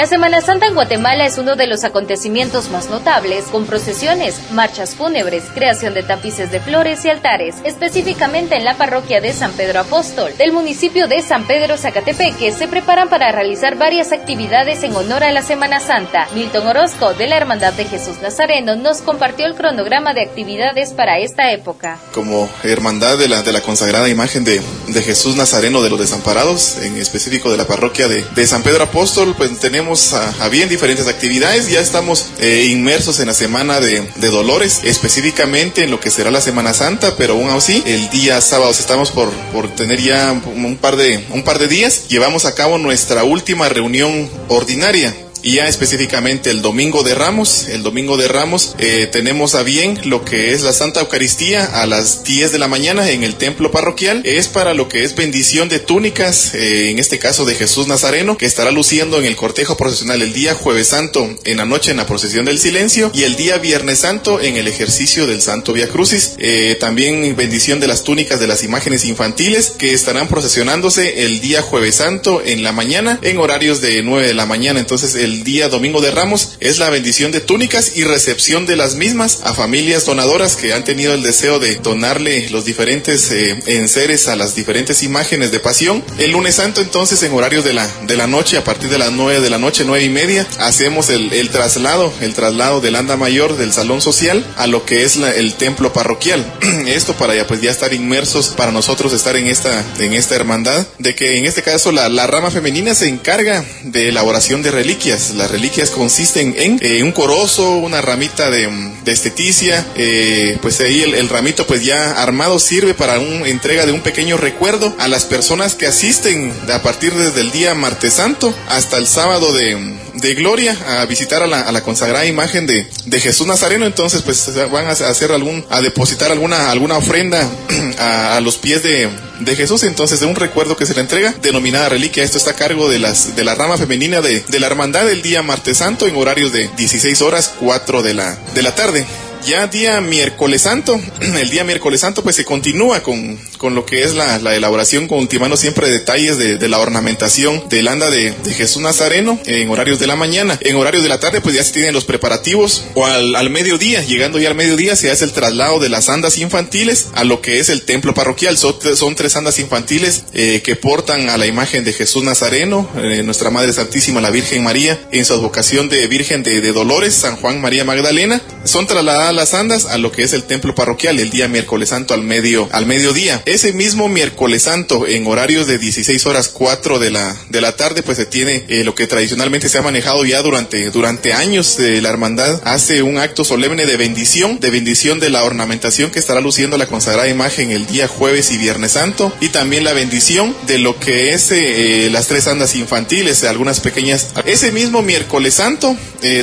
La Semana Santa en Guatemala es uno de los acontecimientos más notables, con procesiones, marchas fúnebres, creación de tapices de flores y altares, específicamente en la parroquia de San Pedro Apóstol, del municipio de San Pedro Zacatepeque, se preparan para realizar varias actividades en honor a la Semana Santa. Milton Orozco, de la Hermandad de Jesús Nazareno, nos compartió el cronograma de actividades para esta época. Como hermandad de la, de la consagrada imagen de, de Jesús Nazareno de los desamparados, en específico de la parroquia de, de San Pedro Apóstol, pues tenemos a, a bien diferentes actividades. Ya estamos eh, inmersos en la semana de, de, Dolores, específicamente en lo que será la Semana Santa, pero aún así, el día sábado estamos por, por tener ya un par, de, un par de días. Llevamos a cabo nuestra última reunión ordinaria y ya específicamente el domingo de Ramos, el domingo de Ramos eh, tenemos a bien lo que es la Santa Eucaristía a las 10 de la mañana en el templo parroquial. Es para lo que es bendición de túnicas, eh, en este caso de Jesús Nazareno, que estará luciendo en el cortejo procesional el día jueves santo en la noche en la procesión del silencio y el día viernes santo en el ejercicio del Santo Via Crucis. Eh, también bendición de las túnicas de las imágenes infantiles que estarán procesionándose el día jueves santo en la mañana en horarios de 9 de la mañana. Entonces el el día domingo de Ramos es la bendición de túnicas y recepción de las mismas a familias donadoras que han tenido el deseo de donarle los diferentes eh, enseres a las diferentes imágenes de pasión. El lunes santo entonces en horario de la, de la noche, a partir de las nueve de la noche, nueve y media, hacemos el, el traslado, el traslado del anda mayor del salón social a lo que es la, el templo parroquial. Esto para ya pues ya estar inmersos, para nosotros estar en esta, en esta hermandad, de que en este caso la, la rama femenina se encarga de elaboración de reliquias las reliquias consisten en eh, un corozo, una ramita de, de esteticia, eh, pues ahí el, el, ramito pues ya armado sirve para una entrega de un pequeño recuerdo a las personas que asisten a partir desde el día martes santo hasta el sábado de, de gloria a visitar a la, a la consagrada imagen de, de, Jesús Nazareno, entonces pues van a hacer algún, a depositar alguna, alguna ofrenda a los pies de, de Jesús, entonces de un recuerdo que se le entrega, denominada reliquia. Esto está a cargo de, las, de la rama femenina de, de la hermandad del día martes santo en horarios de 16 horas 4 de la, de la tarde ya día miércoles santo, el día miércoles santo pues se continúa con, con lo que es la, la elaboración, ultimando siempre detalles de, de, la ornamentación del anda de, de, Jesús Nazareno en horarios de la mañana. En horarios de la tarde pues ya se tienen los preparativos o al, al mediodía, llegando ya al mediodía se hace el traslado de las andas infantiles a lo que es el templo parroquial. Son, son tres andas infantiles eh, que portan a la imagen de Jesús Nazareno, eh, nuestra Madre Santísima, la Virgen María, en su advocación de Virgen de, de Dolores, San Juan María Magdalena. Son trasladadas las andas a lo que es el templo parroquial el día miércoles santo al medio al mediodía. Ese mismo miércoles santo en horarios de 16 horas 4 de la de la tarde pues se tiene eh, lo que tradicionalmente se ha manejado ya durante durante años eh, la hermandad hace un acto solemne de bendición, de bendición de la ornamentación que estará luciendo la consagrada imagen el día jueves y viernes santo y también la bendición de lo que es eh, las tres andas infantiles, algunas pequeñas. Ese mismo miércoles santo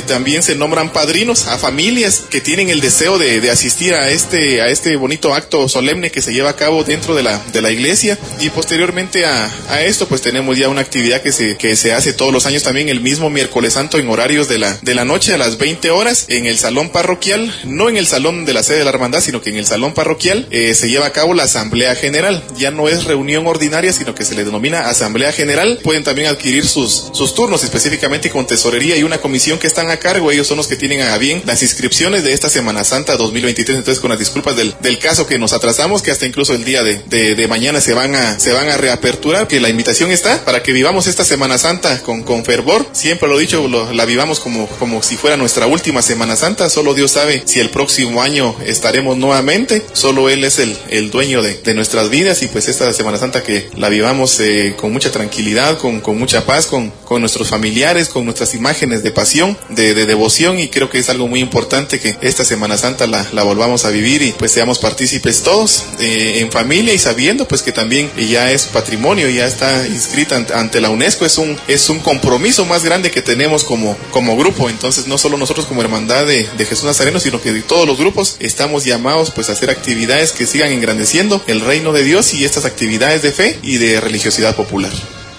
también se nombran padrinos a familias que tienen el deseo de, de, asistir a este, a este bonito acto solemne que se lleva a cabo dentro de la, de la iglesia. Y posteriormente a, a esto, pues tenemos ya una actividad que se, que se hace todos los años también el mismo miércoles santo en horarios de la, de la noche a las 20 horas en el salón parroquial, no en el salón de la sede de la hermandad, sino que en el salón parroquial eh, se lleva a cabo la asamblea general. Ya no es reunión ordinaria, sino que se le denomina asamblea general. Pueden también adquirir sus, sus turnos específicamente con tesorería y una comisión que están a cargo. Ellos son los que tienen a bien las inscripciones de esta Semana Santa 2023. Entonces, con las disculpas del, del caso que nos atrasamos, que hasta incluso el día de, de, de, mañana se van a se van a reaperturar, que la invitación está para que vivamos esta Semana Santa con, con fervor. Siempre lo he dicho, lo, la vivamos como, como si fuera nuestra última Semana Santa. Solo Dios sabe si el próximo año estaremos nuevamente. Solo Él es el, el dueño de, de nuestras vidas y pues esta Semana Santa que la vivamos eh, con mucha tranquilidad, con, con mucha paz, con, con nuestros familiares, con nuestras imágenes de pasión, de, de devoción y creo que es algo muy importante que esta Semana Santa la, volvamos a vivir y pues seamos partícipes todos eh, en familia y sabiendo pues que también ya es patrimonio, ya está inscrita ante, la UNESCO, es un, es un compromiso más grande que tenemos como, como grupo, entonces no solo nosotros como hermandad de, de Jesús Nazareno, sino que todos los grupos estamos llamados pues a hacer actividades que sigan engrandeciendo el reino de Dios y estas actividades de fe y de religiosidad popular.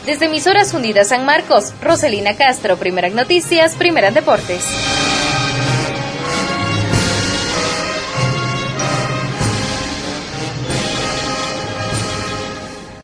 Desde Emisoras Unidas San Marcos, Roselina Castro, Primeras Noticias, Primeras Deportes.